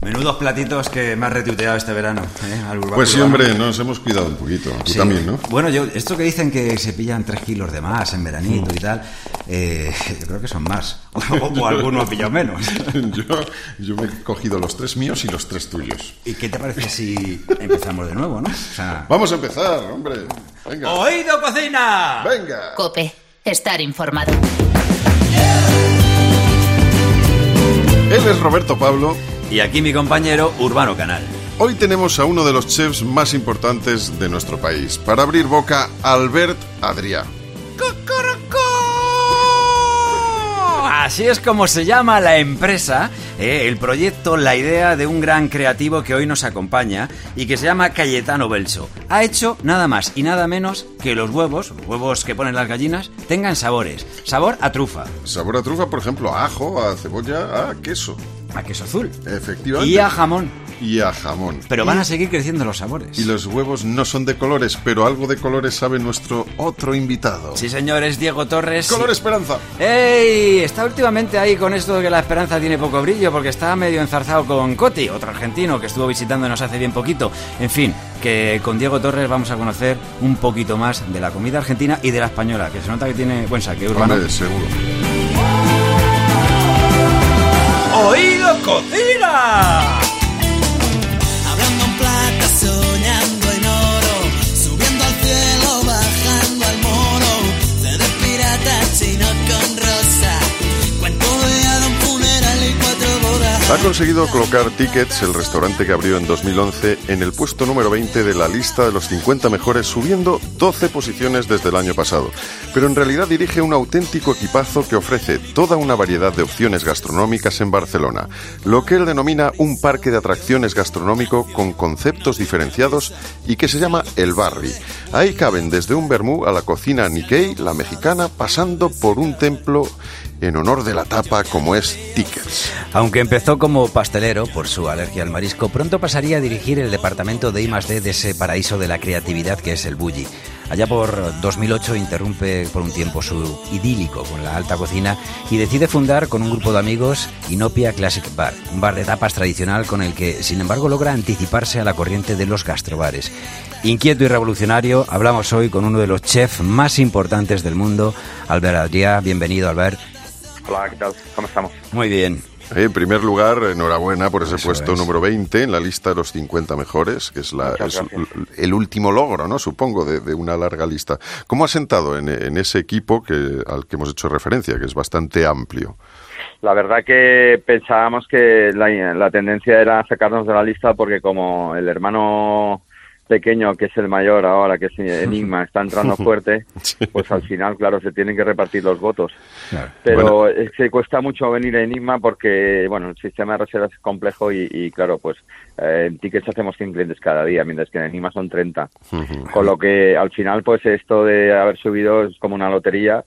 Menudos platitos que me has retuiteado este verano, ¿eh? Al Pues sí, hombre, nos hemos cuidado un poquito. Tú Sí. también, ¿no? Bueno, yo, esto que dicen que se pillan tres kilos de más en veranito y tal, eh, yo creo que son más. O, o alguno ha pillado menos. yo, yo me he cogido los tres míos y los tres tuyos. ¿Y qué te parece si empezamos de nuevo, no? O sea, Vamos a empezar, hombre. Venga. ¡Oído, cocina! Venga. Cope, estar informado. Él es Roberto Pablo. Y aquí mi compañero Urbano Canal. Hoy tenemos a uno de los chefs más importantes de nuestro país. Para abrir boca, Albert Adrià. Así es como se llama la empresa, eh, el proyecto, la idea de un gran creativo que hoy nos acompaña y que se llama Cayetano Belso. Ha hecho nada más y nada menos que los huevos, los huevos que ponen las gallinas, tengan sabores. Sabor a trufa, Sabor a trufa, por ejemplo, a ajo, a cebolla, a queso. a queso azul Efectivamente. y a jamón. Y a jamón. Pero Y- van a seguir creciendo los sabores. Y los huevos no son de colores, pero algo de colores sabe nuestro otro invitado. Sí, señores, Diego Torres. Color Esperanza. ¡Ey! Está últimamente ahí con esto de que la esperanza tiene poco brillo porque está medio enzarzado con Coti, otro argentino que estuvo visitándonos hace bien poquito. En fin, que con Diego Torres vamos a conocer un poquito más de la comida argentina y de la española, que se nota que tiene buen saque urbano. Hombre, seguro. ¡Oído cocina! Ha conseguido colocar Tickets, el restaurante que abrió en 2011, en el puesto número 20 de la lista de los 50 mejores, subiendo 12 posiciones desde el año pasado. Pero en realidad dirige un auténtico equipazo que ofrece toda una variedad de opciones gastronómicas en Barcelona, lo que él denomina un parque de atracciones gastronómico con conceptos diferenciados y que se llama El Barri. Ahí caben desde un vermú a la cocina Nikkei, la mexicana, pasando por un templo en honor de la tapa como es Tickets. Aunque empezó como pastelero por su alergia al marisco, pronto pasaría a dirigir el departamento de I+D de ese paraíso de la creatividad que es el Bulli. Allá por 2008 interrumpe por un tiempo su idílico con la alta cocina y decide fundar con un grupo de amigos Inopia Classic Bar, un bar de tapas tradicional con el que, sin embargo, logra anticiparse a la corriente de los gastrobares. Inquieto y revolucionario, hablamos hoy con uno de los chefs más importantes del mundo, Albert Adrià. Bienvenido, Albert. Hola, ¿qué tal? ¿Cómo estamos? Muy bien. Eh, En primer lugar, enhorabuena por ese Eso puesto es. número 20 en la lista de los 50 mejores, que es, la, es el último logro, ¿no? Supongo, de, de una larga lista. ¿Cómo has sentado en, en ese equipo que, al que hemos hecho referencia, que es bastante amplio? La verdad que pensábamos que la, la tendencia era sacarnos de la lista porque como el hermano pequeño, que es el mayor ahora, que es Enigma, está entrando fuerte, pues al final, claro, se tienen que repartir los votos. Pero es que cuesta mucho venir a Enigma porque, bueno, el sistema de reservas es complejo y, y, claro, pues eh, en tickets hacemos 100 clientes cada día, mientras que en Enigma son 30. Con lo que al final, pues esto de haber subido es como una lotería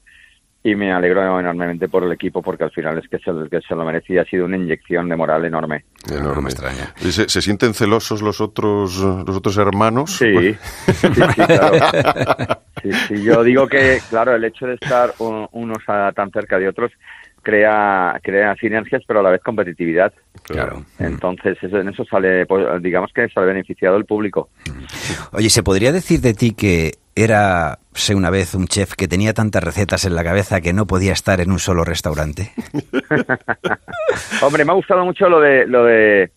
y me alegro enormemente por el equipo porque al final es que se, que se lo merecía. Ha sido una inyección de moral enorme. Enorme. no me extraña. ¿Y ¿Se, se sienten celosos los otros, los otros hermanos? Sí, sí, sí, claro. Sí, sí, yo digo que, claro, el hecho de estar unos a- tan cerca de otros crea, crea sinergias, pero a la vez competitividad. Claro. Entonces, eso- en eso sale, pues, digamos que sale beneficiado el público. Oye, ¿se podría decir de ti que era, sé una vez, un chef que tenía tantas recetas en la cabeza que no podía estar en un solo restaurante? Hombre, me ha gustado mucho lo de lo de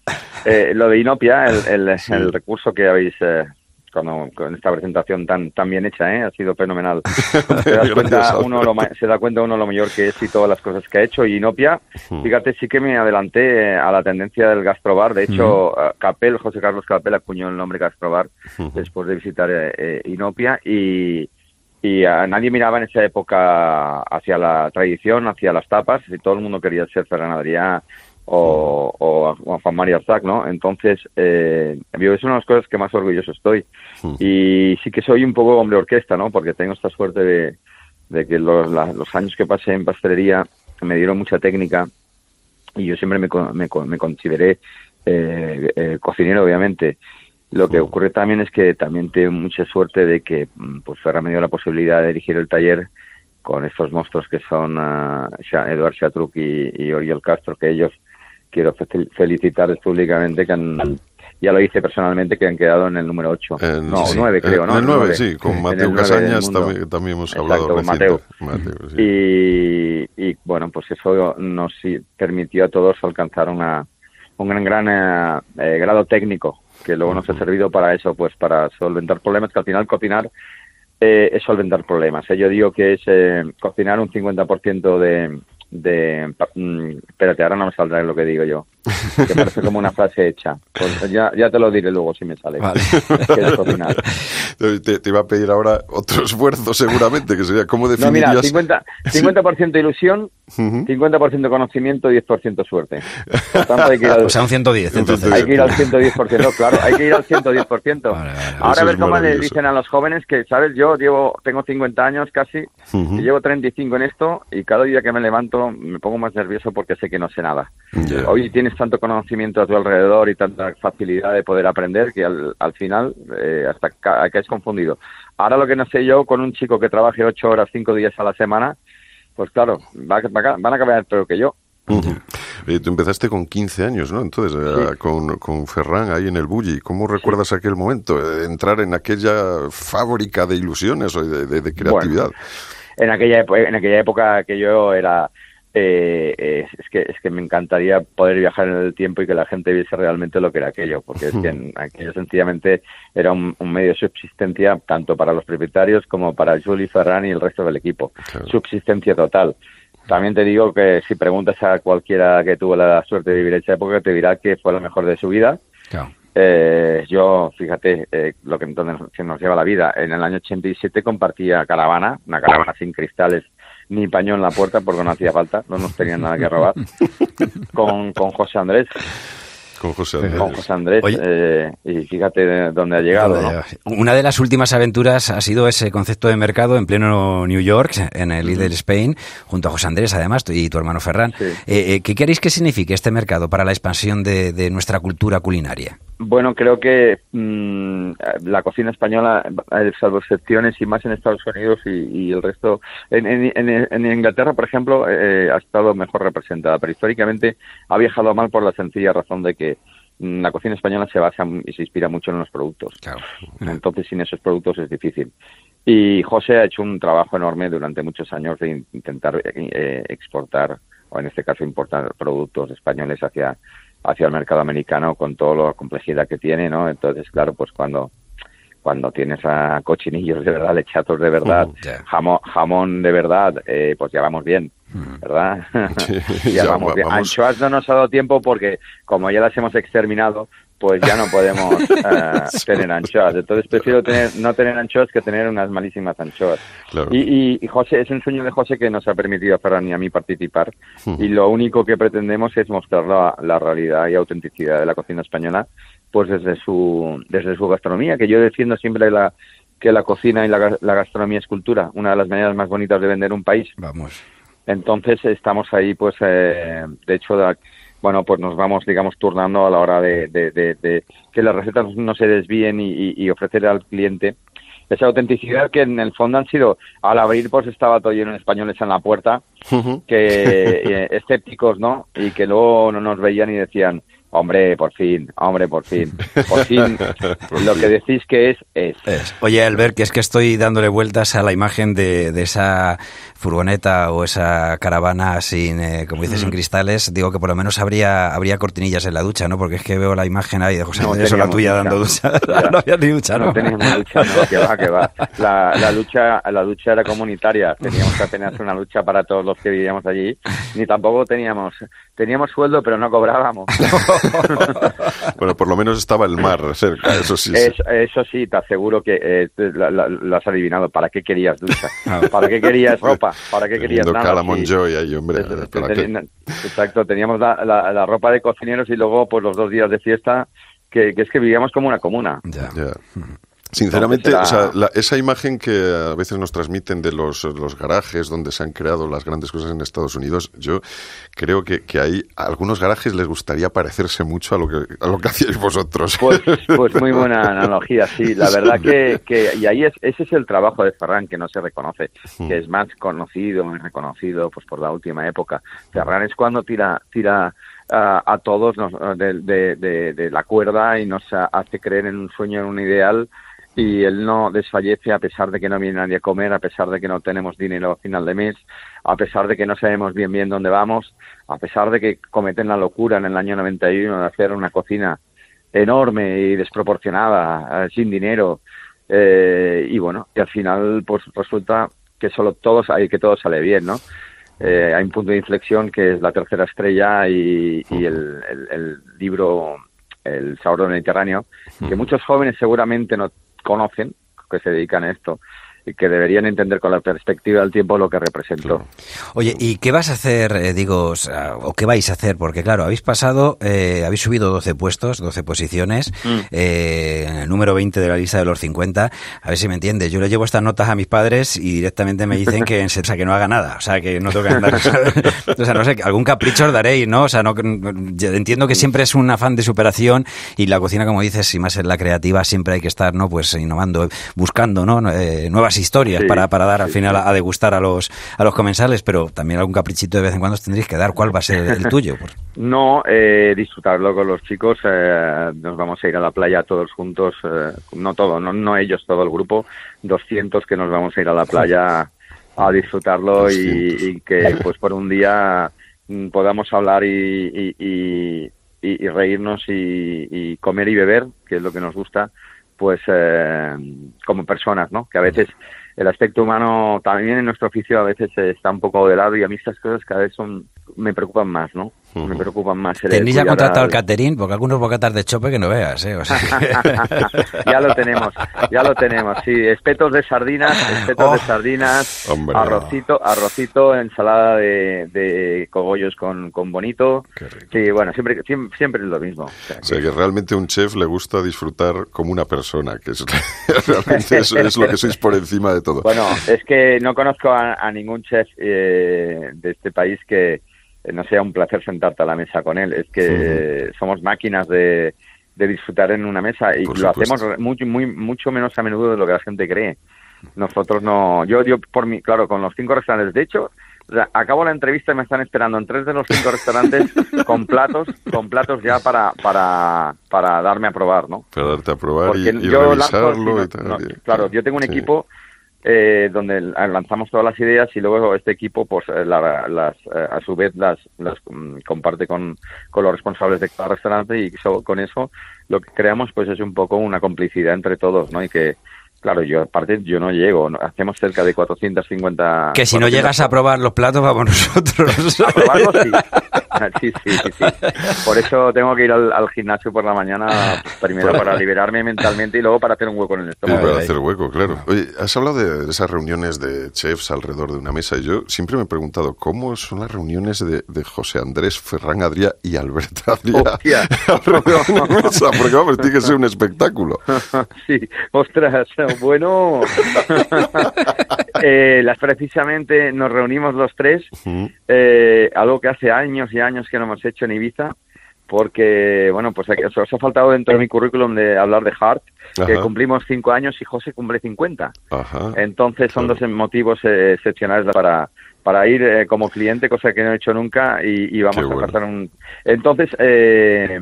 eh, lo de Inopia, el, el, el recurso que habéis eh, cuando, con esta presentación tan tan bien hecha, ¿eh? ha sido fenomenal. Se da, cuenta uno lo, ma- se da cuenta uno lo mayor que es y todas las cosas que ha hecho. Y Inopia, fíjate, sí que me adelanté eh, a la tendencia del gastrobar. De hecho, eh, Capel, José Carlos Capel acuñó el nombre gastrobar después de visitar eh, eh, Inopia y y a nadie miraba en esa época hacia la tradición, hacia las tapas, y todo el mundo quería ser Ferran Adrià o, o, o Juan María Arzac, ¿no? Entonces, eh, yo es una de las cosas que más orgulloso estoy. Y sí que soy un poco hombre orquesta, ¿no? Porque tengo esta suerte de, de que los, la- los años que pasé en pastelería me dieron mucha técnica y yo siempre me, me, me consideré eh, eh, cocinero, obviamente. Lo que ocurre también es que también tengo mucha suerte de que mm, pues Ferran me dio la posibilidad de dirigir el taller con estos monstruos que son Sha- Eduard Chatruc y, y Oriol Castro, que ellos quiero fe- felicitarles públicamente que han, ya lo hice personalmente, que han quedado en el número 8. En- no, sí, 9 creo, en ¿no? el 9, nueve. sí, con En Mateo Casañas también, también hemos Exacto, hablado con. Mateo. Mateo, sí. y, y, bueno, pues eso nos permitió a todos alcanzar una, un gran, gran eh, eh, grado técnico, que luego nos ha servido para eso, pues para solventar problemas, que al final cocinar eh, es solventar problemas. ¿eh? Yo digo que es eh, cocinar un 50% de... de mm, espérate, ahora no me saldrá lo que digo yo. Que parece como una frase hecha. Pues ya, ya te lo diré luego si me sale. Vale. Te, te iba a pedir ahora otro esfuerzo seguramente, que sería cómo No, mira, definirías... 50%, 50 ilusión, Ujú. 50% conocimiento y 10% suerte. Por tanto, hay que ir al, O sea, un 110, entonces. hay que ir al 110%, no, claro, hay que ir al 110%. Vale, vale. Ahora a ver cómo les maravilloso. dicen a los jóvenes que, ¿sabes? Yo llevo, tengo 50 años casi Ujú. y llevo 35 en esto y cada día que me levanto me pongo más nervioso porque sé que no sé nada. Ya. Hoy tienes tanto conocimiento a tu alrededor y tanta facilidad de poder aprender que al, al final eh, hasta ca- caes confundido. Ahora lo que no sé yo, con un chico que trabaje 8 horas, 5 días a la semana, pues claro, va- va- van a acabar peor que yo. Ujú. Eh, tú empezaste con 15 años, ¿no? Entonces, eh, con, con Ferran ahí en el Bulli. ¿Cómo recuerdas aquel momento? Eh, entrar en aquella fábrica de ilusiones o de, de- de creatividad. en aquella en aquella época que yo era eh, eh, es que es que me encantaría poder viajar en el tiempo y que la gente viese realmente lo que era aquello porque es que en aquello sencillamente era un, un medio de subsistencia tanto para los propietarios como para Juli Ferran y el resto del equipo Claro. subsistencia total también te digo que si preguntas a cualquiera que tuvo la suerte de vivir esa época te dirá que fue la mejor de su vida Claro. eh, yo, fíjate, eh, lo que entonces nos lleva la vida. En el año 87 compartía caravana, una caravana sin cristales ni paño en la puerta porque no hacía falta, no nos tenían nada que robar, con, con José Andrés, Con José Andrés. con José Andrés, Oye. eh, y fíjate de dónde ha llegado, ¿no? Una de las últimas aventuras ha sido ese concepto de mercado en pleno New York, en el Lidl Spain, junto a José Andrés, además, y tu hermano Ferran. Sí. Eh, eh, ¿Qué queréis que signifique este mercado para la expansión de, de nuestra cultura culinaria? Bueno, creo que mm, la cocina española, eh, salvo excepciones y más en Estados Unidos y, y el resto, en, en- Inglaterra, por ejemplo, eh, ha estado mejor representada, pero históricamente ha viajado mal por la sencilla razón de que mm, la cocina española se basa y se inspira mucho en los productos. Claro. Entonces, sin esos productos es difícil. Y José ha hecho un trabajo enorme durante muchos años de in- intentar eh, exportar, o en este caso importar productos españoles hacia, hacia el mercado americano con toda la complejidad que tiene, ¿no? Entonces, claro, pues cuando cuando tienes a cochinillos de verdad, lechazos de verdad, jamón, jamón de verdad, eh, pues ya vamos bien, ¿verdad? Sí, ya, ya vamos va- bien. Anchoas no nos ha dado tiempo porque como ya las hemos exterminado, pues ya no podemos eh, tener anchoas. Entonces prefiero tener, no tener anchoas que tener unas malísimas anchoas. Claro. Y, y, y José, es un sueño de José que nos ha permitido a Ferran y a mí participar. Y lo único que pretendemos es mostrar la, la realidad y autenticidad de la cocina española, pues desde su, desde su gastronomía, que yo defiendo siempre la, que la cocina y la, la gastronomía es cultura, una de las maneras más bonitas de vender un país. Vamos. Entonces estamos ahí, pues, eh, de hecho, bueno, pues nos vamos, digamos, turnando a la hora de, de- de- de que las recetas no se desvíen y, ofrecer al cliente esa autenticidad que en el fondo han sido, al abrir, pues estaba todo lleno de españoles en la puerta, que eh, escépticos, ¿no? Y que luego no nos veían y decían, hombre, por fin, hombre, por fin, por fin, lo que decís que es, es. Oye, Albert, que es que estoy dándole vueltas a la imagen de, de esa furgoneta o esa caravana sin, eh, como dices, sin cristales. Digo que por lo menos habría, habría cortinillas en la ducha, ¿no? Porque es que veo la imagen ahí de José No la tuya ducha. dando ducha. Ya. no había ni ducha, ¿no? No teníamos lucha, no, que va, que va. La, la lucha, la lucha era comunitaria. Teníamos que apenas una lucha para todos los que vivíamos allí. Ni tampoco teníamos, teníamos sueldo, pero no cobrábamos. Bueno, por lo menos estaba el mar cerca, eso sí. sí. Es- eso sí, te aseguro que eh, la- lo has adivinado. ¿Para qué querías ducha? ¿Para qué querías ropa? ¿Para qué querías nada? Joy ahí, hombre. Exacto, teníamos la, la- la ropa de cocineros y luego pues los dos días de fiesta, que, que es que vivíamos como una comuna. Ya. Ya. Sinceramente, o sea, la- esa imagen que a veces nos transmiten de los, los garajes donde se han creado las grandes cosas en Estados Unidos, yo creo que, que hay a algunos garajes les gustaría parecerse mucho a lo que, a lo que hacíais vosotros. Pues, pues muy buena analogía, sí. La verdad que, que y ahí es, ese es el trabajo de Ferran que no se reconoce, que es más conocido, más reconocido, pues por la última época. Ferran es cuando tira, tira a todos nos, de, de, de, la cuerda y nos hace creer en un sueño, en un ideal y él no desfallece a pesar de que no viene nadie a comer, a pesar de que no tenemos dinero a final de mes, a pesar de que no sabemos bien bien dónde vamos, a pesar de que cometen la locura en el año 91 de hacer una cocina enorme y desproporcionada, eh, sin dinero, eh, y bueno, y al final pues resulta que solo todos hay que todo sale bien, ¿no? Eh, hay un punto de inflexión que es la tercera estrella y, el, el, libro El sabor del Mediterráneo, que muchos jóvenes seguramente no conocen, que se dedican a esto, que deberían entender con la perspectiva del tiempo lo que representó. Oye, ¿y qué vas a hacer, eh, digo, o, qué vais a hacer? Porque claro, habéis pasado, eh, habéis subido 12 puestos, 12 posiciones, mm. eh, número 20 de la lista de los 50. A ver si me entiendes. Yo le llevo estas notas a mis padres y directamente me dicen que, o que no haga nada, o sea, que no tengo que andar. o sea, no sé, algún capricho os daréis, ¿no? O sea, no, entiendo que siempre es un afán de superación y la cocina, como dices, y más en la creativa, siempre hay que estar, ¿no? Pues innovando, buscando, ¿no? nuevas historias para, para dar al final a, degustar a los, a los comensales, pero también algún caprichito de vez en cuando tendréis que dar. ¿Cuál va a ser el, tuyo? No, eh, disfrutarlo con los chicos. Eh, nos vamos a ir a la playa todos juntos, eh, no todo, no, no ellos, todo el grupo, 200 que nos vamos a ir a la playa a disfrutarlo y, que pues por un día mm, podamos hablar y, y, y reírnos y, comer y beber, que es lo que nos gusta, pues eh, como personas, ¿no? Que a veces el aspecto humano también en nuestro oficio a veces está un poco de lado y a mí estas cosas cada vez son me preocupan más, ¿no? Me preocupan más. ¿Tenéis ya contratado al catering? Porque algunos bocatas de chope que no veas, ¿eh? ya lo tenemos, ya lo tenemos, sí. Espetos de sardinas, espetos de oh. sardinas, arrocito, arrocito, ensalada de, de cogollos con, con bonito. Sí, bueno, siempre, siempre, es lo mismo. O sea, que... realmente un chef le gusta disfrutar como una persona, que es, realmente eso es lo que sois por encima de todo. Bueno, es que no conozco a, ningún chef eh, de este país que no sea un placer sentarte a la mesa con él. Es que somos máquinas de, de, disfrutar en una mesa y lo hacemos mucho, muy, mucho menos a menudo de lo que la gente cree. Nosotros no, yo, yo por mí, claro, con los cinco restaurantes, de hecho, acabo la entrevista y me están esperando en tres de los cinco restaurantes con platos, con platos ya para, para, para darme a probar, ¿no? Para darte a probar y, revisarlo y tal. claro, yo tengo un equipo eh, donde lanzamos todas las ideas y luego este equipo, pues eh, las, eh, a su vez las, las mm, comparte con, con, los responsables de cada restaurante y con eso lo que creamos pues es un poco una complicidad entre todos, ¿no? Y que Claro, yo aparte yo no llego, hacemos cerca de 450... Que si no llegas a probar los platos, vamos nosotros. A probarlos sí. sí. Sí, sí, Por eso tengo que ir al, gimnasio por la mañana, primero para liberarme mentalmente y luego para hacer un hueco en el estómago. para hacer hueco, claro. Oye, has hablado de esas reuniones de chefs alrededor de una mesa y yo siempre me he preguntado cómo son las reuniones de, José Andrés, Ferran Adrià y Albert Adrià alrededor de una mesa, porque vamos, tiene que ser un espectáculo. sí, ostras, bueno, eh, las precisamente nos reunimos los tres, eh, algo que hace años y años que no hemos hecho en Ibiza, porque, bueno, pues os ha faltado dentro de mi currículum de hablar de Hart, que cumplimos cinco años y José cumple 50. Entonces son dos motivos eh, excepcionales para, para ir como cliente, cosa que no he hecho nunca, y, vamos a pasar un... Entonces, eh,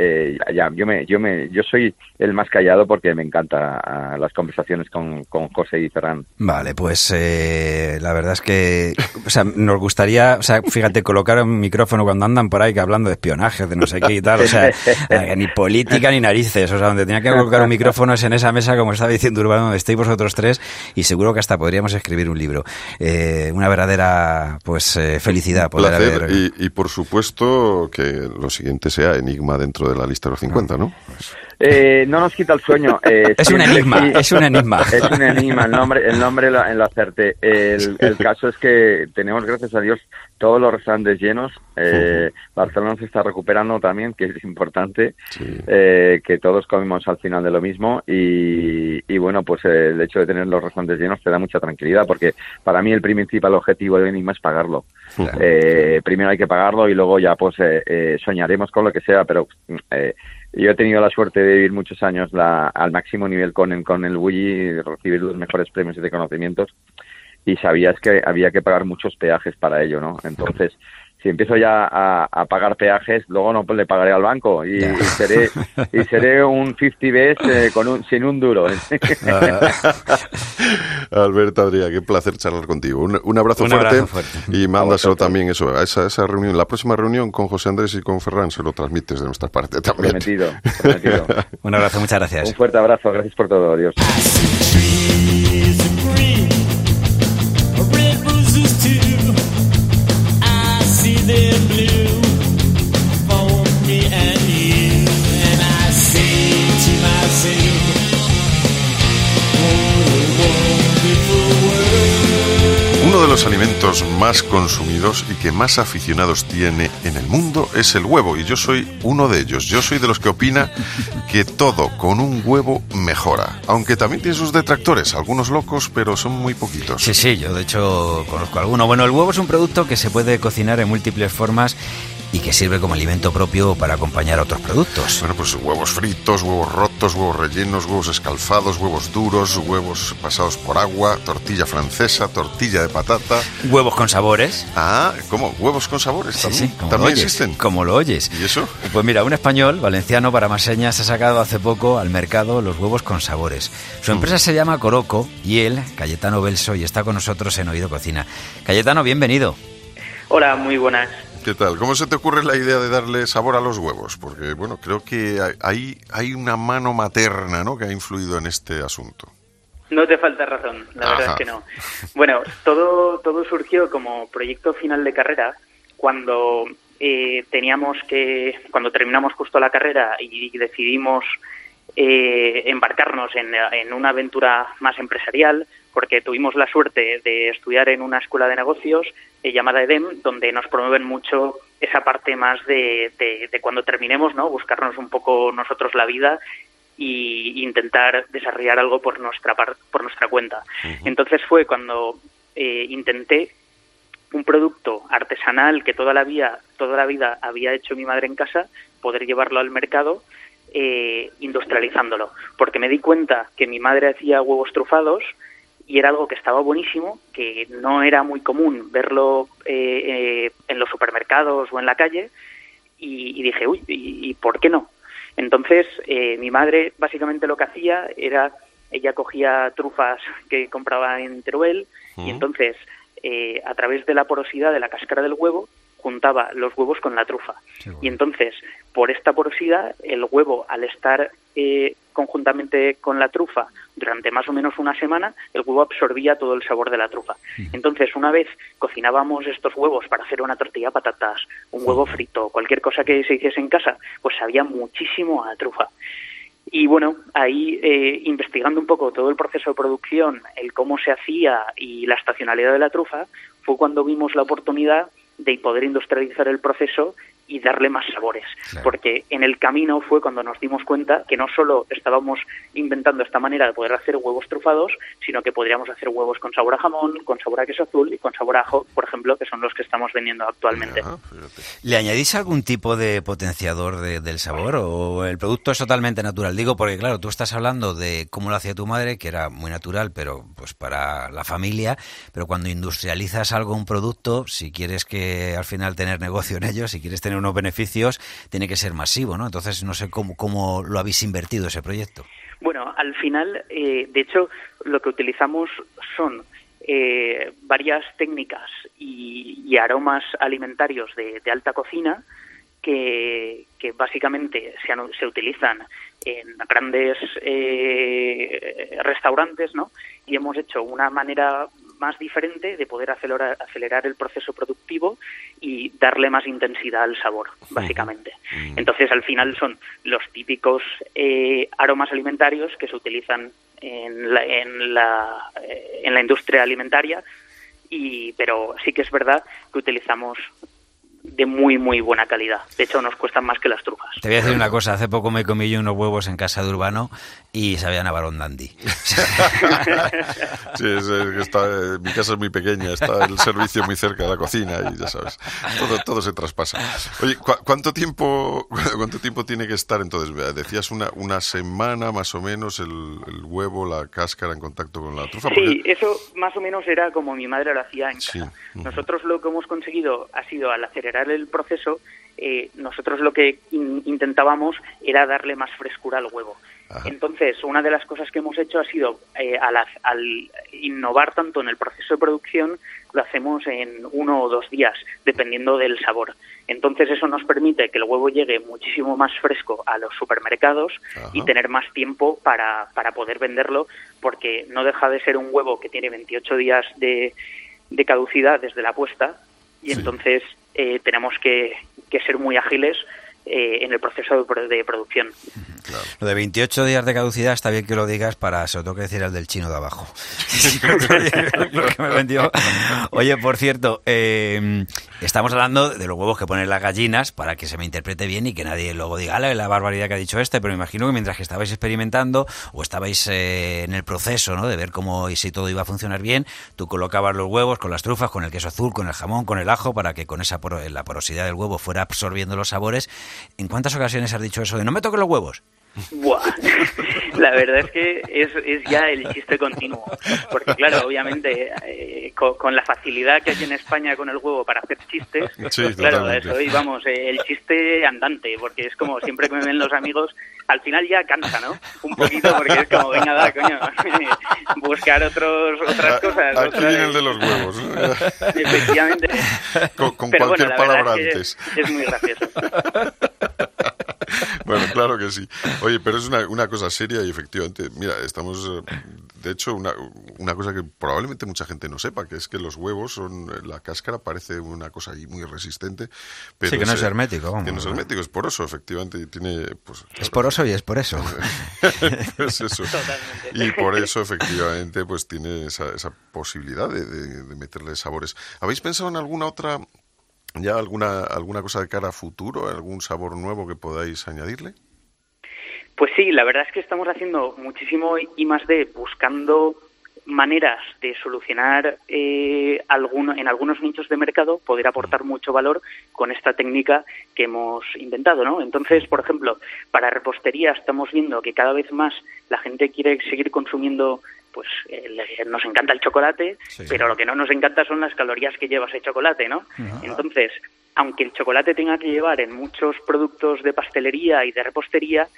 eh, ya, yo me, yo me, yo soy el más callado porque me encanta ah, las conversaciones con, con, José y Ferran. Vale, pues eh, la verdad es que, o sea, nos gustaría, o sea, fíjate, colocar un micrófono cuando andan por ahí que hablando de espionaje, de no sé qué y tal, o sea, eh, ni política ni narices, o sea, donde tenía que colocar un micrófono es en esa mesa, como estaba diciendo Urbano, donde estáis vosotros tres, y seguro que hasta podríamos escribir un libro. Eh, una verdadera, pues, felicidad poder haber... Y, y por supuesto que lo siguiente sea Enigma dentro de la lista de los 50, ¿no? Eh, no nos quita el sueño. Eh, es un enigma, es un enigma. Es un enigma, el nombre, el nombre lo, lo acerté. El, el, caso es que tenemos, gracias a Dios, todos los restaurantes llenos. Eh, Barcelona se está recuperando también, que es importante, eh, que todos comimos al final de lo mismo y, y, bueno, pues el hecho de tener los restaurantes llenos te da mucha tranquilidad porque para mí el principal objetivo de Enigma es pagarlo. Eh, primero hay que pagarlo y luego ya pues soñaremos con lo que sea, pero yo he tenido la suerte de vivir muchos años la, al máximo nivel con, con el Bulli recibir los mejores premios y reconocimientos y sabías que había que pagar muchos peajes para ello, ¿no? Entonces, si empiezo ya a, pagar peajes, luego no le pagaré al banco y, seré y seré un 50 Bs eh, con un, sin un duro. Alberto Adrià, qué placer charlar contigo. Un, abrazo, fuerte, y mándaselo también eso, a esa, esa reunión, la próxima reunión con José Andrés y con Ferran se lo transmites de nuestra parte también. Prometido, prometido. un abrazo, muchas gracias. Un fuerte abrazo, gracias por todo, adiós. Uno de los alimentos más consumidos y que más aficionados tiene en el mundo es el huevo y yo soy uno de ellos. Yo soy de los que opina que todo con un huevo mejora, aunque también tiene sus detractores, algunos locos, pero son muy poquitos. Sí, sí, yo de hecho conozco alguno. Bueno, el huevo es un producto que se puede cocinar en múltiples formas y que sirve como alimento propio para acompañar a otros productos. Bueno, pues huevos fritos, huevos rotos, huevos rellenos, huevos escalfados, huevos duros, huevos pasados por agua, tortilla francesa, tortilla de patata. Huevos con sabores. Ah, ¿cómo? ¿Huevos con sabores también? ¿También existen? Como lo oyes. ¿Y eso? Pues mira, un español, valenciano para más señas, ha sacado hace poco al mercado los huevos con sabores. Su mm. empresa se llama Coroco y él, Cayetano Belso, y está con nosotros en Oído Cocina. Cayetano, bienvenido. Hola, muy buenas. ¿Qué tal? ¿Cómo se te ocurre la idea de darle sabor a los huevos? Porque, bueno, creo que hay, hay una mano materna, ¿no?, que ha influido en este asunto. No te falta razón, la verdad es que no. Bueno, todo, todo surgió como proyecto final de carrera cuando eh, teníamos que, cuando terminamos justo la carrera y decidimos eh, embarcarnos en, en, una aventura más empresarial, porque tuvimos la suerte de estudiar en una escuela de negocios eh, llamada EDEM, donde nos promueven mucho esa parte más de, de, cuando terminemos, ¿no? Buscarnos un poco nosotros la vida y intentar desarrollar algo por nuestra por nuestra cuenta. Entonces fue cuando eh, intenté un producto artesanal que toda la vida toda la vida había hecho mi madre en casa, poder llevarlo al mercado eh, industrializándolo, porque me di cuenta que mi madre hacía huevos trufados y era algo que estaba buenísimo, que no era muy común verlo eh, eh, en los supermercados o en la calle, y, dije, uy, ¿y, por qué no? Entonces, eh, mi madre básicamente lo que hacía era, ella cogía trufas que compraba en Teruel, y entonces, a través de la porosidad de la cáscara del huevo, juntaba los huevos con la trufa. Y entonces, por esta porosidad, el huevo, al estar eh, conjuntamente con la trufa durante más o menos una semana, el huevo absorbía todo el sabor de la trufa. Entonces, una vez cocinábamos estos huevos para hacer una tortilla de patatas, un huevo frito, cualquier cosa que se hiciese en casa, pues sabía muchísimo a trufa. Y bueno, ahí eh, investigando un poco todo el proceso de producción, el cómo se hacía y la estacionalidad de la trufa, fue cuando vimos la oportunidad de poder industrializar el proceso y darle más sabores. Porque en el camino fue cuando nos dimos cuenta que no solo estábamos inventando esta manera de poder hacer huevos trufados, sino que podríamos hacer huevos con sabor a jamón, con sabor a queso azul y con sabor a ajo, por ejemplo, que son los que estamos vendiendo actualmente. ¿Le añadís algún tipo de potenciador del sabor o el producto es totalmente natural? Digo porque, claro, tú estás hablando de cómo lo hacía tu madre, que era muy natural, pero pues para la familia, pero cuando industrializas algo, un producto, si quieres que al final tener negocio en ello, si quieres tener unos beneficios, tiene que ser masivo, ¿no? Entonces, no sé cómo, lo habéis invertido ese proyecto. Bueno, al final, eh, de hecho, lo que utilizamos son eh, varias técnicas y, aromas alimentarios de, alta cocina que, básicamente se, se, utilizan en grandes eh, restaurantes, ¿no? Y hemos hecho una manera más diferente de poder acelerar, acelerar el proceso productivo y darle más intensidad al sabor, básicamente. Entonces, al final son los típicos eh, aromas alimentarios que se utilizan en la, en la, eh, en la industria alimentaria, y, pero sí que es verdad que utilizamos de muy, muy buena calidad. De hecho, nos cuestan más que las trufas. Te voy a decir una cosa, hace poco me comí yo unos huevos en casa de Urbano y sabían a Barón Dandy. sí, es, está, eh, mi casa es muy pequeña, está el servicio muy cerca de la cocina y ya sabes, todo, todo se traspasa. Oye, ¿cuánto tiempo cuánto tiempo tiene que estar entonces? Decías una, una semana más o menos el, huevo, la cáscara en contacto con la trufa. Sí, eso más o menos era como mi madre lo hacía en casa. Nosotros lo que hemos conseguido ha sido al acelerar el proceso, eh, nosotros lo que intentábamos era darle más frescura al huevo. Entonces, una de las cosas que hemos hecho ha sido, eh, al, innovar tanto en el proceso de producción, lo hacemos en uno o dos días, dependiendo del sabor. Entonces, eso nos permite que el huevo llegue muchísimo más fresco a los supermercados y tener más tiempo para, para poder venderlo, porque no deja de ser un huevo que tiene 28 días de, de caducidad desde la puesta y entonces eh, tenemos que, que ser muy ágiles eh, en el proceso de, producción. Lo de 28 días de caducidad está bien que lo digas para, lo tengo que decir al del chino de abajo. Oye, por cierto, eh, estamos hablando de los huevos que ponen las gallinas para que se me interprete bien y que nadie luego diga la barbaridad que ha dicho este, pero me imagino que mientras que estabais experimentando o estabais eh, en el proceso ¿no? de ver cómo y si todo iba a funcionar bien, tú colocabas los huevos con las trufas, con el queso azul, con el jamón, con el ajo, para que con esa la porosidad del huevo fuera absorbiendo los sabores ¿En cuántas ocasiones has dicho eso de no me toques los huevos? Buah. La verdad es que es, es, ya el chiste continuo. Porque, claro, obviamente, eh, con, la facilidad que hay en España con el huevo para hacer chistes, claro, eso, y vamos, eh, el chiste andante, porque es como siempre que me ven los amigos, al final ya cansa, ¿no? Un poquito, porque es como, venga, da, coño, buscar otros, otras cosas. Aquí viene el de los huevos. Efectivamente. Con, cualquier palabra antes. es muy gracioso. bueno, claro que sí. Oye, pero es una, una, cosa seria y efectivamente, mira, estamos, eh, de hecho, una, una cosa que probablemente mucha gente no sepa, que es que los huevos son, eh, la cáscara parece una cosa ahí muy resistente. Pero sí, que no es, hermético. que no es hermético, es poroso, efectivamente. Y tiene, pues, es poroso y es por eso. es eso. Y por eso, efectivamente, pues tiene esa, esa posibilidad de, de meterle sabores. ¿Habéis pensado en alguna otra ¿Ya alguna, alguna cosa de cara a futuro, algún sabor nuevo que podáis añadirle? Pues sí, la verdad es que estamos haciendo muchísimo I más D buscando maneras de solucionar eh, en algunos nichos de mercado, poder aportar mucho valor con esta técnica que hemos inventado, ¿no? Entonces, por ejemplo, para repostería estamos viendo que cada vez más la gente quiere seguir consumiendo pues nos encanta el chocolate, pero lo que no nos encanta son las calorías que lleva ese chocolate, ¿no? Entonces, aunque el chocolate tenga que llevar en muchos productos de pastelería y de repostería,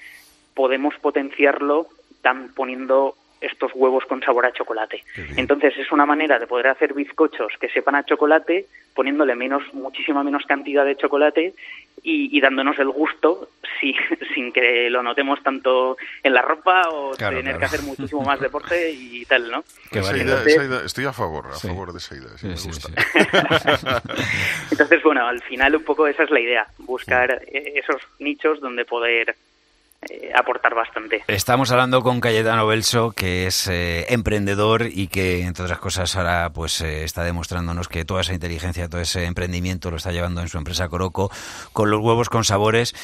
podemos potenciarlo tan poniendo estos huevos con sabor a chocolate. Entonces es una manera de poder hacer bizcochos que sepan a chocolate, poniéndole menos, muchísima menos cantidad de chocolate y, dándonos el gusto si, sin que lo notemos tanto en la ropa o tener que hacer muchísimo más deporte y tal, ¿no? estoy a favor, a favor de esa idea, me gusta. Entonces, bueno, al final un poco esa es la idea, buscar eh, esos nichos donde poder eh, aportar bastante. Estamos hablando con Cayetano Belso, que es eh, emprendedor y que, entre otras cosas, ahora pues eh, está demostrándonos que toda esa inteligencia, todo ese emprendimiento lo está llevando en su empresa Coroco con los huevos con sabores.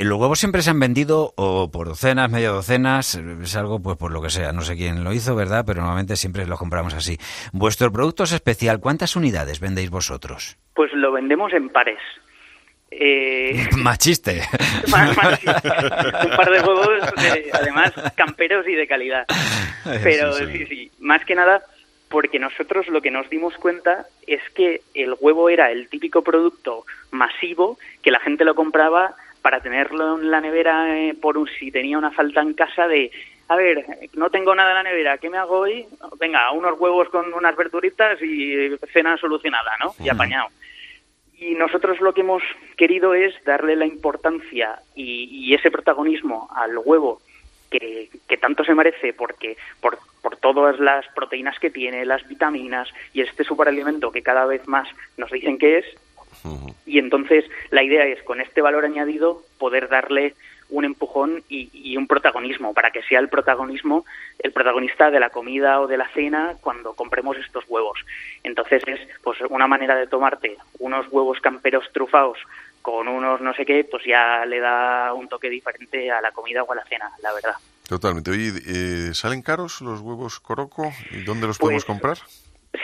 los huevos siempre se han vendido o por docenas, medio docenas, es algo pues por lo que sea. No sé quién lo hizo, ¿verdad? Pero normalmente siempre los compramos así. Vuestro producto es especial. ¿Cuántas unidades vendéis vosotros? Pues lo vendemos en pares. Eh, Machiste. un par de huevos, además, camperos y de calidad. Pero sí, sí, más que nada porque nosotros lo que nos dimos cuenta es que el huevo era el típico producto masivo que la gente lo compraba para tenerlo en la nevera eh, por un, si tenía una falta en casa de a ver, no tengo nada en la nevera, ¿qué me hago hoy? Venga, unos huevos con unas verduritas y cena solucionada, ¿no? Y apañado. Y nosotros lo que hemos querido es darle la importancia y, ese protagonismo al huevo que, tanto se merece porque por, por, todas las proteínas que tiene, las vitaminas y este superalimento que cada vez más nos dicen que es, Y entonces la idea es, con este valor añadido, poder darle un empujón y, un protagonismo, para que sea el protagonismo, el protagonista de la comida o de la cena cuando compremos estos huevos. Entonces es pues una manera de tomarte unos huevos camperos trufados con unos no sé qué, pues ya le da un toque diferente a la comida o a la cena, la verdad. Totalmente. Oye, eh, ¿salen caros los huevos Coroco? ¿Y dónde los podemos pues, comprar?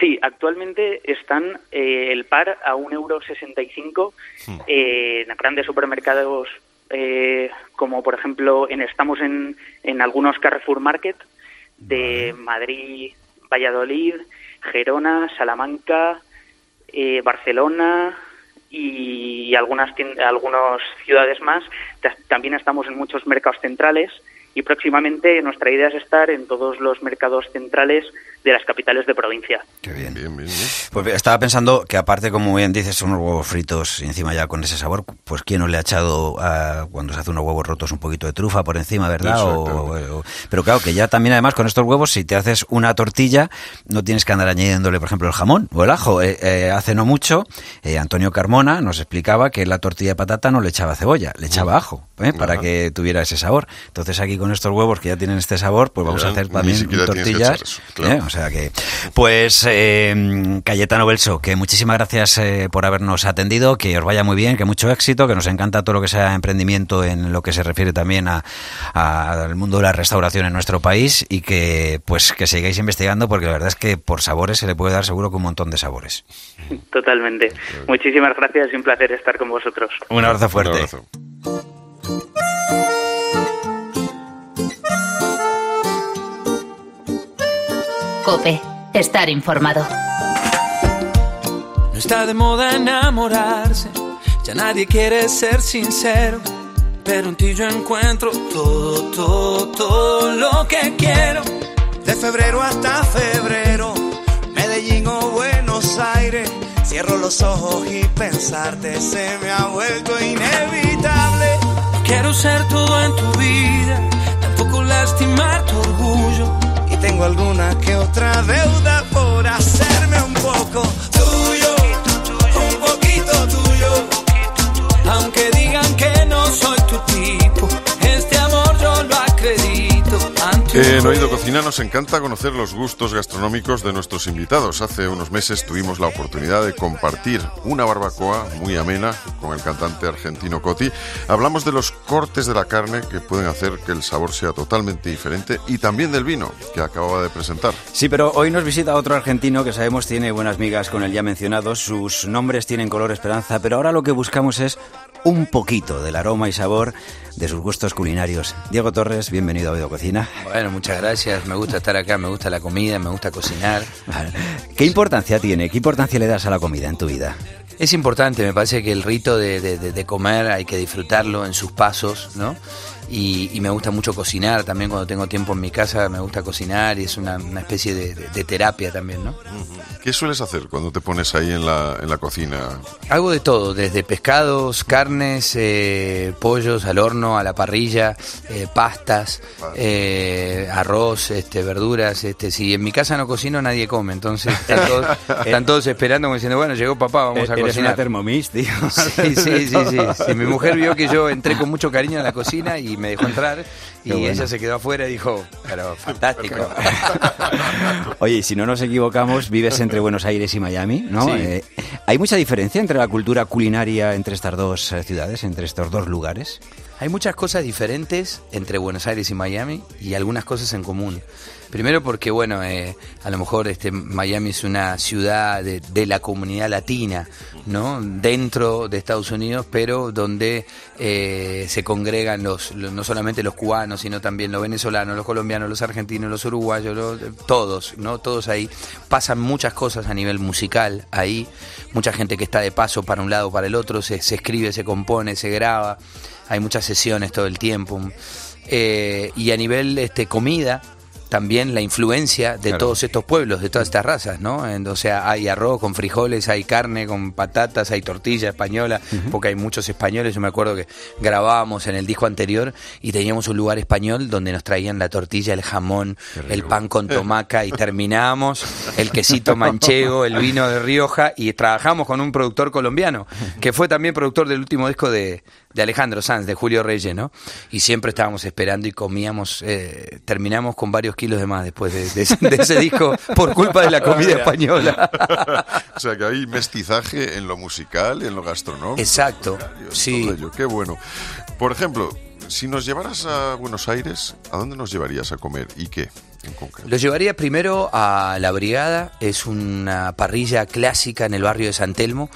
Sí, actualmente están eh, el par a 1,65 euro hmm. eh, en grandes supermercados eh, como por ejemplo en, estamos en, en algunos Carrefour Market de Madrid, Valladolid, Gerona, Salamanca, Barcelona y, algunas algunas ciudades más. También estamos en muchos mercados centrales y próximamente nuestra idea es estar en todos los mercados centrales de las capitales de provincia. Qué bien. bien, bien, Pues estaba pensando que aparte, como bien dices, unos huevos fritos y encima ya con ese sabor, pues quién no le ha echado a, cuando se hace unos huevos rotos un poquito de trufa por encima, ¿verdad? pero claro, que ya también además con estos huevos, si te haces una tortilla, no tienes que andar añadiéndole, por ejemplo, el jamón o el ajo. Eh, eh, hace no mucho, eh, Antonio Carmona nos explicaba que la tortilla de patata no le echaba cebolla, le echaba ajo, para que tuviera ese sabor. Entonces aquí con estos huevos que ya tienen este sabor, pues vamos a hacer también tortillas. O sea que, pues, eh, Cayetano Belso, que muchísimas gracias eh, por habernos atendido, que os vaya muy bien, que mucho éxito, que nos encanta todo lo que sea emprendimiento en lo que se refiere también al mundo de la restauración en nuestro país y que, pues, que sigáis investigando porque la verdad es que por sabores se le puede dar seguro que un montón de sabores. Totalmente. Muchísimas gracias y un placer estar con vosotros. Un abrazo fuerte. Cope, estar informado. No está de moda enamorarse, ya nadie quiere ser sincero. Pero en ti yo encuentro todo, todo, todo lo que quiero. De febrero hasta febrero, Medellín o Buenos Aires. Cierro los ojos y pensarte se me ha vuelto inevitable. quiero ser todo en tu vida, tampoco lastimar tu orgullo tengo alguna que otra deuda por hacerme un poco tuyo, un poquito tuyo. Aunque digan que no soy tu tipo, En Oído Cocina nos encanta conocer los gustos gastronómicos de nuestros invitados. Hace unos meses tuvimos la oportunidad de compartir una barbacoa muy amena con el cantante argentino Coti. Hablamos de los cortes de la carne que pueden hacer que el sabor sea totalmente diferente y también del vino que acababa de presentar. Sí, pero hoy nos visita otro argentino que sabemos tiene buenas migas con el ya mencionado. Sus nombres tienen color esperanza, pero ahora lo que buscamos es un poquito del aroma y sabor de sus gustos culinarios. Diego Torres, bienvenido a Oído Cocina. Bueno, muchas gracias. Me gusta estar acá, me gusta la comida, me gusta cocinar. ¿Qué importancia tiene? ¿Qué importancia le das a la comida en tu vida? Es importante, me parece que el rito de, de comer hay que disfrutarlo en sus pasos, ¿no? Y, me gusta mucho cocinar también cuando tengo tiempo en mi casa me gusta cocinar y es una, especie de, terapia también ¿no? ¿qué sueles hacer cuando te pones ahí en la, en la cocina? hago de todo desde pescados carnes eh, pollos al horno a la parrilla eh, pastas eh, arroz este verduras este si en mi casa no cocino nadie come entonces están todos, esperando como diciendo bueno llegó papá vamos a cocinar una Thermomix tío. Sí, sí sí sí. Mi mujer vio que yo entré con mucho cariño en la cocina y me dejó entrar y ella se quedó afuera y dijo, pero fantástico. Oye, si no nos equivocamos, vives entre Buenos Aires y Miami, ¿no? Eh, ¿Hay mucha diferencia entre la cultura culinaria entre estas dos eh, ciudades, entre estos dos lugares? Hay muchas cosas diferentes entre Buenos Aires y Miami y algunas cosas en común. Primero porque, bueno, eh, a lo mejor este Miami es una ciudad de, la comunidad latina, ¿no? Dentro de Estados Unidos, pero donde eh, se congregan los, no solamente los cubanos, sino también los venezolanos, los colombianos, los argentinos, los uruguayos, todos, ¿no? Todos ahí. Pasan muchas cosas a nivel musical ahí, mucha gente que está de paso para un lado para el otro, se, se escribe, se compone, se graba, hay muchas sesiones todo el tiempo. Eh, y a nivel este, comida, también la influencia de todos estos pueblos, de todas estas razas, ¿no? o sea, hay arroz con frijoles, hay carne con patatas, hay tortilla española, porque hay muchos españoles. Yo me acuerdo que grabábamos en el disco anterior y teníamos un lugar español donde nos traían la tortilla, el jamón, el pan con tomaca y terminábamos el quesito manchego, el vino de Rioja y trabajamos con un productor colombiano que fue también productor del último disco de, de Alejandro Sanz, de Julio Reyes, ¿no? Y siempre estábamos esperando y comíamos, eh, terminamos con varios kilos de más después de, ese, disco por culpa de la comida española. o sea que hay mestizaje en lo musical y en lo gastronómico. Exacto, sí. Qué bueno. Por ejemplo, si nos llevaras a Buenos Aires, ¿a dónde nos llevarías a comer y qué? Lo llevaría primero a La Brigada, es una parrilla clásica en el barrio de San Telmo,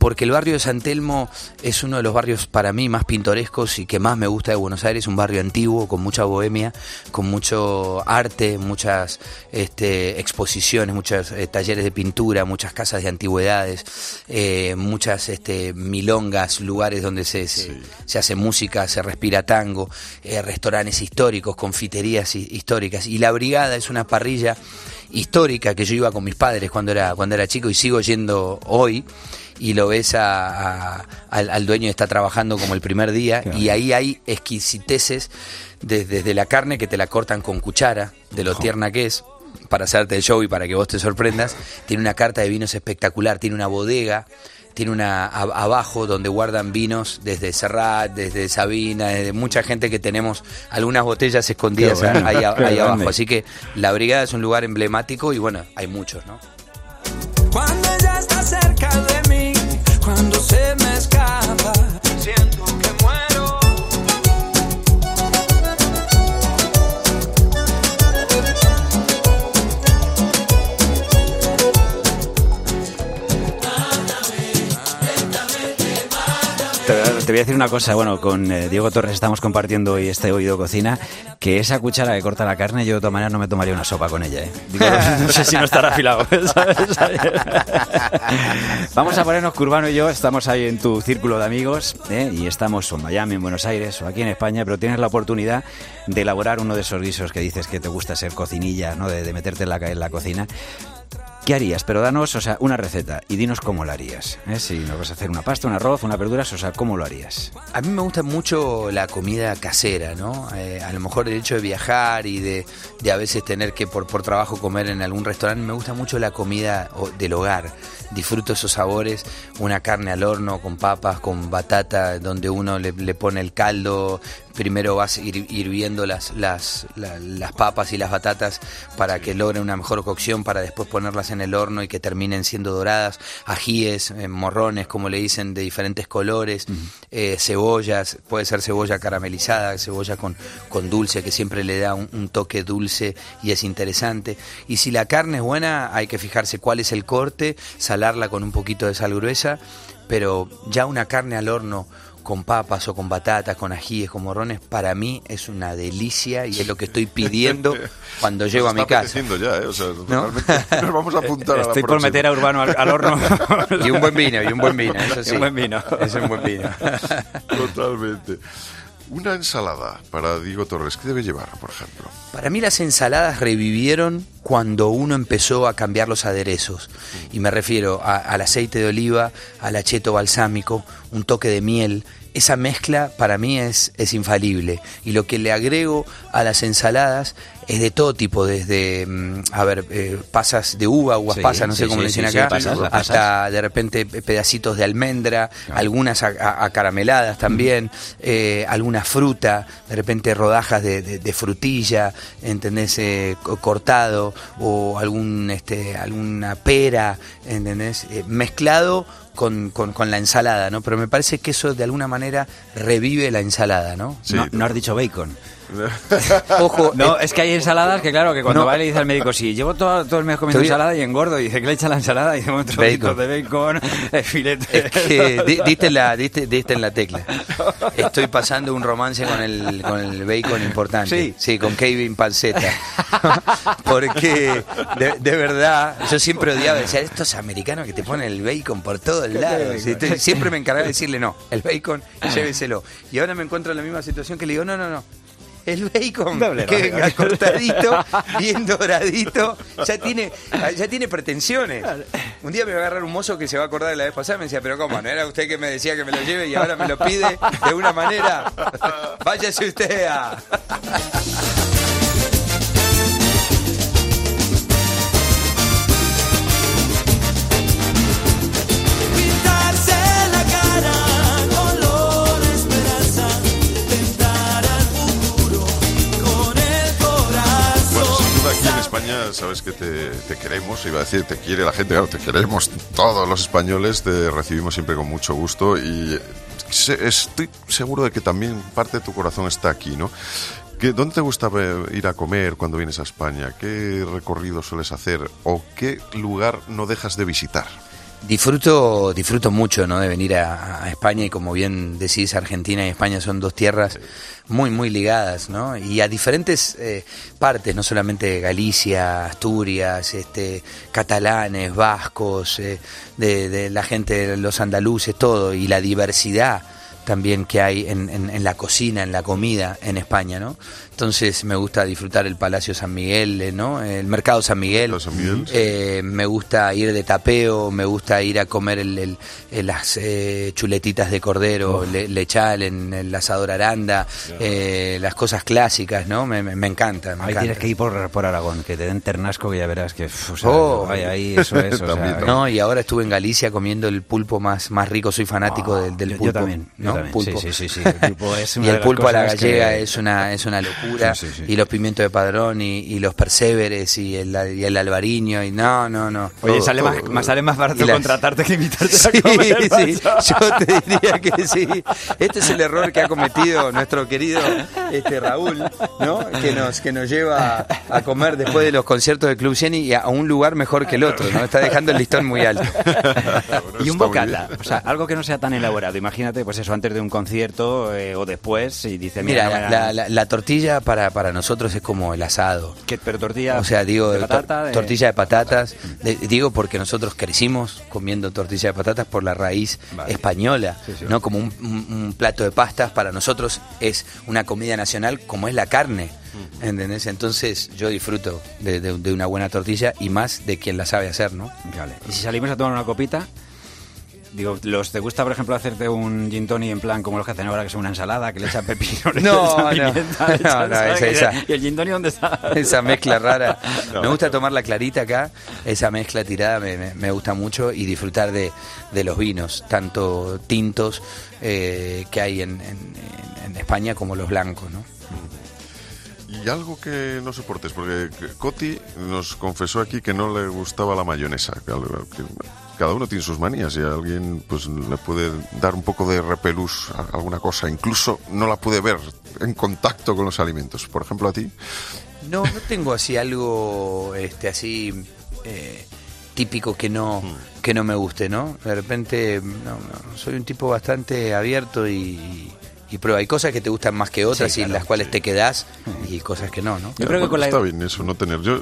porque el barrio de San Telmo es uno de los barrios para mí más pintorescos y que más me gusta de Buenos Aires, un barrio antiguo con mucha bohemia, con mucho arte, muchas este, exposiciones, muchos eh, talleres de pintura, muchas casas de antigüedades, eh, muchas este, milongas, lugares donde se, se, hace música, se respira tango, eh, restaurantes históricos, confiterías históricas. Y La Brigada es una parrilla histórica que yo iba con mis padres cuando era, cuando era chico y sigo yendo hoy y lo ves a, al, dueño que está trabajando como el primer día y ahí hay exquisiteces desde, la carne que te la cortan con cuchara, de lo tierna que es, para hacerte el show y para que vos te sorprendas. Tiene una carta de vinos espectacular, tiene una bodega tiene una abajo donde guardan vinos desde Serrat, desde Sabina, desde mucha gente que tenemos algunas botellas escondidas ahí, abajo. Así que la brigada es un lugar emblemático y bueno, hay muchos, ¿no? Te voy a decir una cosa, bueno, con eh, Diego Torres estamos compartiendo hoy este oído cocina, que esa cuchara que corta la carne, yo de todas maneras no me tomaría una sopa con ella, ¿eh? no sé si no estará afilado, Vamos a ponernos Curbano y yo, estamos ahí en tu círculo de amigos, ¿eh? y estamos en Miami, en Buenos Aires o aquí en España, pero tienes la oportunidad de elaborar uno de esos guisos que dices que te gusta ser cocinilla, ¿no? De, meterte en la, en la cocina. ¿Qué harías? Pero danos, o sea, una receta y dinos cómo lo harías. ¿eh? Si nos vas a hacer una pasta, un arroz, una verduras, o sea, ¿cómo lo harías? A mí me gusta mucho la comida casera, ¿no? Eh, a lo mejor el hecho de viajar y de, de a veces tener que por, por trabajo comer en algún restaurante, me gusta mucho la comida del hogar. Disfruto esos sabores, una carne al horno con papas, con batata, donde uno le, le pone el caldo, primero vas hirviendo las, las, las, papas y las batatas para que logren una mejor cocción, para después ponerlas en el horno y que terminen siendo doradas, ajíes, eh, morrones, como le dicen, de diferentes colores, eh, cebollas, puede ser cebolla caramelizada, cebolla con, con dulce, que siempre le da un, toque dulce y es interesante. Y si la carne es buena, hay que fijarse cuál es el corte, salarla con un poquito de sal gruesa, pero ya una carne al horno con papas o con batatas, con ajíes, con morrones, para mí es una delicia y es lo que estoy pidiendo cuando llego a mi casa. ya, ¿eh? o sea, nos vamos a apuntar a Estoy por meter a Urbano al, horno. y un buen vino, y un buen vino, eso sí. un buen vino. Es un buen vino. Totalmente. Una ensalada para Diego Torres, ¿qué debe llevar, por ejemplo? Para mí las ensaladas revivieron cuando uno empezó a cambiar los aderezos. Y me refiero al aceite de oliva, al acheto balsámico, un toque de miel, esa mezcla para mí es, es infalible. Y lo que le agrego a las ensaladas es de todo tipo, desde, mm, a ver, eh, pasas de uva, uvas pasas, no sé cómo le dicen acá, hasta de repente pedacitos de almendra, algunas acarameladas también, eh, alguna fruta, de repente rodajas de, frutilla, ¿entendés? Eh, cortado, o algún, este, alguna pera, ¿entendés? mezclado con, con, la ensalada, ¿no? Pero me parece que eso de alguna manera revive la ensalada, ¿no? no, no has dicho bacon. Ojo, no, es que hay ensaladas que, claro, que cuando va le dice al médico, sí, llevo todo, todo el mes comiendo ensalada y engordo, y dice que le echa la ensalada y un trocitos de bacon, de filete. Es que diste, en la, diste, en la tecla. Estoy pasando un romance con el, con el bacon importante. Sí, sí con Kevin Panceta. Porque, de, verdad, yo siempre odiaba decir, estos americanos que te ponen el bacon por todos lados. Siempre me encargaba de decirle, no, el bacon, lléveselo. Y ahora me encuentro en la misma situación que le digo, no, no, no el bacon Doble que venga cortadito, bien doradito, ya tiene, ya tiene pretensiones. Un día me va a agarrar un mozo que se va a acordar de la vez pasada y me decía, pero ¿cómo? ¿No era usted que me decía que me lo lleve y ahora me lo pide de una manera? Váyase usted a... Sabes que te, queremos, iba a decir, te quiere la gente, claro, te queremos todos los españoles, te recibimos siempre con mucho gusto y estoy seguro de que también parte de tu corazón está aquí, ¿no? ¿Qué- ¿Dónde te gusta ir a comer cuando vienes a España? ¿Qué recorrido sueles hacer? ¿O qué lugar no dejas de visitar? Disfruto, disfruto mucho ¿no? de venir a, a España y como bien decís, Argentina y España son dos tierras muy, muy ligadas, ¿no? Y a diferentes eh, partes, no solamente Galicia, Asturias, este, catalanes, vascos, eh, de, de la gente, los andaluces, todo, y la diversidad también que hay en, en- en la cocina, en la comida en España, ¿no? Entonces me gusta disfrutar el Palacio San Miguel, eh, ¿no? El Mercado San Miguel. San Miguel, sí. Eh, me gusta ir de tapeo, me gusta ir a comer el- el- el- las eh, chuletitas de cordero, le- lechal en el asador Aranda, eh, las cosas clásicas, ¿no? Me, me, me encanta. me Ahí encanta. tienes que ir por, por Aragón, que te den ternasco que ya verás que... uf, o sea, Oh. ahí, ahí, eso es. o También. No, y ahora estuve en Galicia comiendo el pulpo más, más rico, soy fanático del, del yo- yo pulpo. también, yo ¿no? también. Pulpo. Sí, sí, sí, sí, el pulpo es una y el pulpo a la que- gallega es una es una locura. Sí, sí, sí. Y los pimientos de padrón y, y los perséveres y el, y el albariño y no, no, no. Oye, Todo, sale todo. más, más- sale más barato las- contratarte que invitarte Sí, a comer. sí, yo te diría que sí. Este es el error que ha cometido nuestro querido este Raúl, ¿no? Que nos que nos lleva a, a comer después de los conciertos del Club Jenny y a, a un lugar mejor que el otro, ¿no? Está dejando el listón muy alto. Y un bocata, o sea, algo que no sea tan elaborado. Imagínate, pues eso, antes de un concierto eh, o después, y dice, mira, Mira, no me la, da- la- la tortilla para, para nosotros es como el asado. pero tortilla O sea, digo, de de- tortilla de patatas. de- digo porque nosotros crecimos comiendo tortilla de patatas por la raíz Vale. española, Sí, sí. ¿no? Como un, un- un plato de pastas para nosotros es una comida nacional como es la carne. ¿Entendés? Entonces yo disfruto de, de- de una buena tortilla y más de quien la sabe hacer, ¿no? Vale. Y si salimos a tomar una copita, digo, los ¿te gusta, por ejemplo, hacerte un gin tonic en plan como los que hacen ahora, que es una ensalada, que le echan pepino, le No, echan no. pimienta, No, echan no, sal, esa-. ¿Y el gin tonic dónde está? esa mezcla rara. Me gusta tomar la clarita acá, esa mezcla tirada me, me- me gusta mucho y disfrutar de, de los vinos, tanto tintos eh, que hay en, en- en España como los blancos, ¿no? Y algo que no soportes, porque Coti nos confesó aquí que no le gustaba la mayonesa. que algo- que Cada uno tiene sus manías y a alguien pues le puede dar un poco de repelús a alguna cosa. Incluso no la puede ver en contacto con los alimentos. Por ejemplo, a ti. No, no tengo así algo este así eh, típico que no que no me guste, ¿no? De repente no, no, soy un tipo bastante abierto y, y prueba. Hay cosas que te gustan más que otras Sí, y claro, las cuales te quedás y cosas que no, ¿no? Yo creo que con la- Está bien eso, no tener... Yo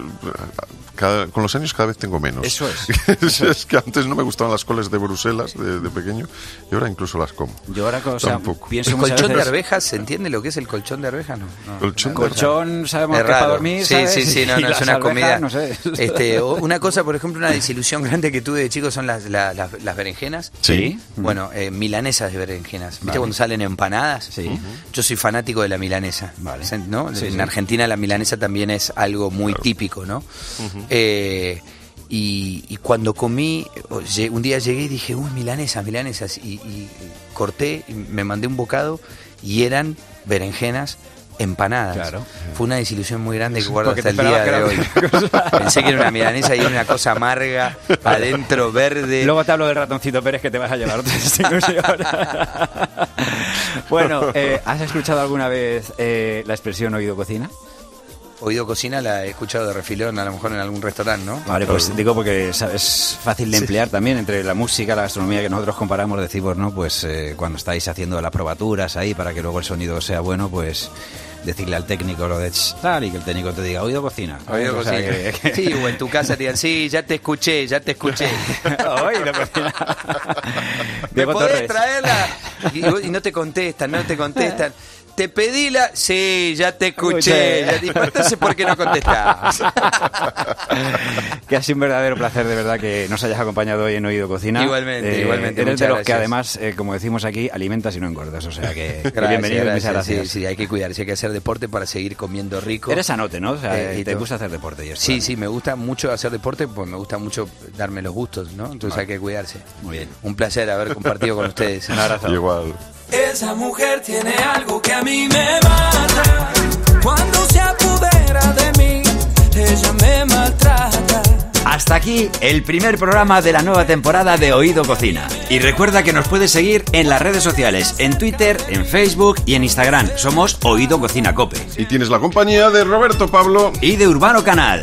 cada- con los años cada vez tengo menos. Eso es. es que antes no me gustaban las coles de Bruselas de, de pequeño y ahora incluso las como. Yo ahora, o sea, Tampoco. pienso ¿El muchas colchón de arvejas? ¿Se entiende lo que es el colchón de arvejas? No. no. Colchón de Colchón, sabemos Es que para dormir, sí, ¿sabes? sí, sí, no, no, es una arvejas, comida. no sé. Este, una cosa, por ejemplo, una desilusión grande que tuve de chico son las, la- las, las berenjenas. Sí. Bueno, eh, milanesas de berenjenas. ¿Viste Vale. cuando salen empanadas? Sí. Yo soy fanático de la milanesa. Vale. ¿no? Sí, en sí. Argentina la milanesa también es algo muy típico, ¿no? Eh, y, y cuando comí, un día llegué y dije, uy, milanesas, milanesas. Y, y corté, me mandé un bocado y eran berenjenas empanadas. Claro. Fue una desilusión muy grande que guardo hasta el día de hoy. Pensé que era una milanesa y era una cosa amarga, adentro verde. Luego te hablo del ratoncito Pérez que te vas a llevar bueno, eh, ¿has escuchado alguna vez eh, la expresión oído cocina? Oído cocina la he escuchado de refilón, a lo mejor en algún restaurante, ¿no? Vale, pues digo porque es fácil de emplear también entre la música, la gastronomía que nosotros comparamos, decimos, ¿no? Pues eh, cuando estáis haciendo las probaturas ahí para que luego el sonido sea bueno, pues decirle al técnico lo de "Ch, tal y que el técnico te diga oído cocina. Oído O sea, cocina. que- que- Sí, o en tu casa te digan, sí, ya te escuché, ya te escuché. oído cocina. ¿Me podés traerla? Y, y no te contestan, no te contestan. Te pedí la... Sí, ya te escuché. Ya te... Entonces, ¿por qué no contestas? que ha sido un verdadero placer, de verdad, que nos hayas acompañado hoy en Oído Cocina. Igualmente, Eh, igualmente. Eres de los que gracias. además, eh, como decimos aquí, alimentas y no engordas. O sea que Gracias, bienvenido y muchas gracias. gracias. Sí, sí, hay que cuidarse, hay que hacer deporte para seguir comiendo rico. Eres sanote, ¿no? O sea, Eh, y te gusta hacer deporte y esto, Sí, sí, me gusta mucho hacer deporte, pues me gusta mucho darme los gustos, ¿no? Entonces hay que cuidarse. Muy bien. Un placer haber compartido con ustedes. Un abrazo. Igual. Esa mujer tiene algo que a mí me mata. Cuando se apodera de mí, ella me maltrata. Hasta aquí el primer programa de la nueva temporada de Oído Cocina. Y recuerda que nos puedes seguir en las redes sociales, en Twitter, en Facebook y en Instagram. Somos Oído Cocina Cope. Y tienes la compañía de Roberto Pablo. Y de Urbano Canal.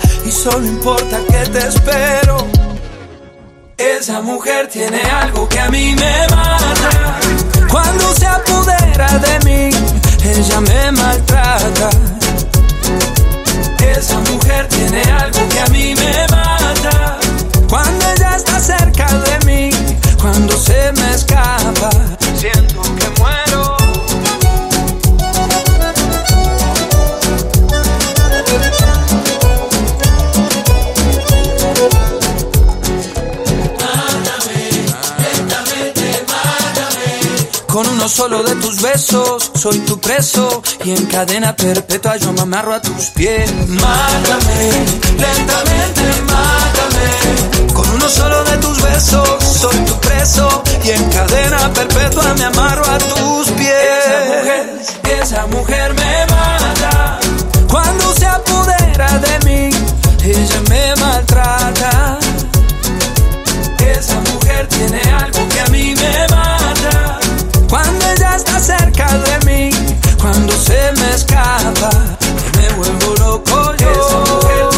Y solo importa que te espero. Esa mujer tiene algo que a mí me mata. Cuando se apodera de mí, ella me maltrata. Esa mujer tiene algo que a mí me mata. y en cadena perpetua yo me amarro a tus pies. Mátame, lentamente mátame. Con uno solo de tus besos soy tu preso y en cadena perpetua me amarro a tus pies. Esa mujer, esa mujer me mata cuando se apodera de mí. Ella me maltrata. Esa mujer tiene algo que a mí me mata cuando ella está cerca de mí cuando se me escapa, me vuelvo loco yo.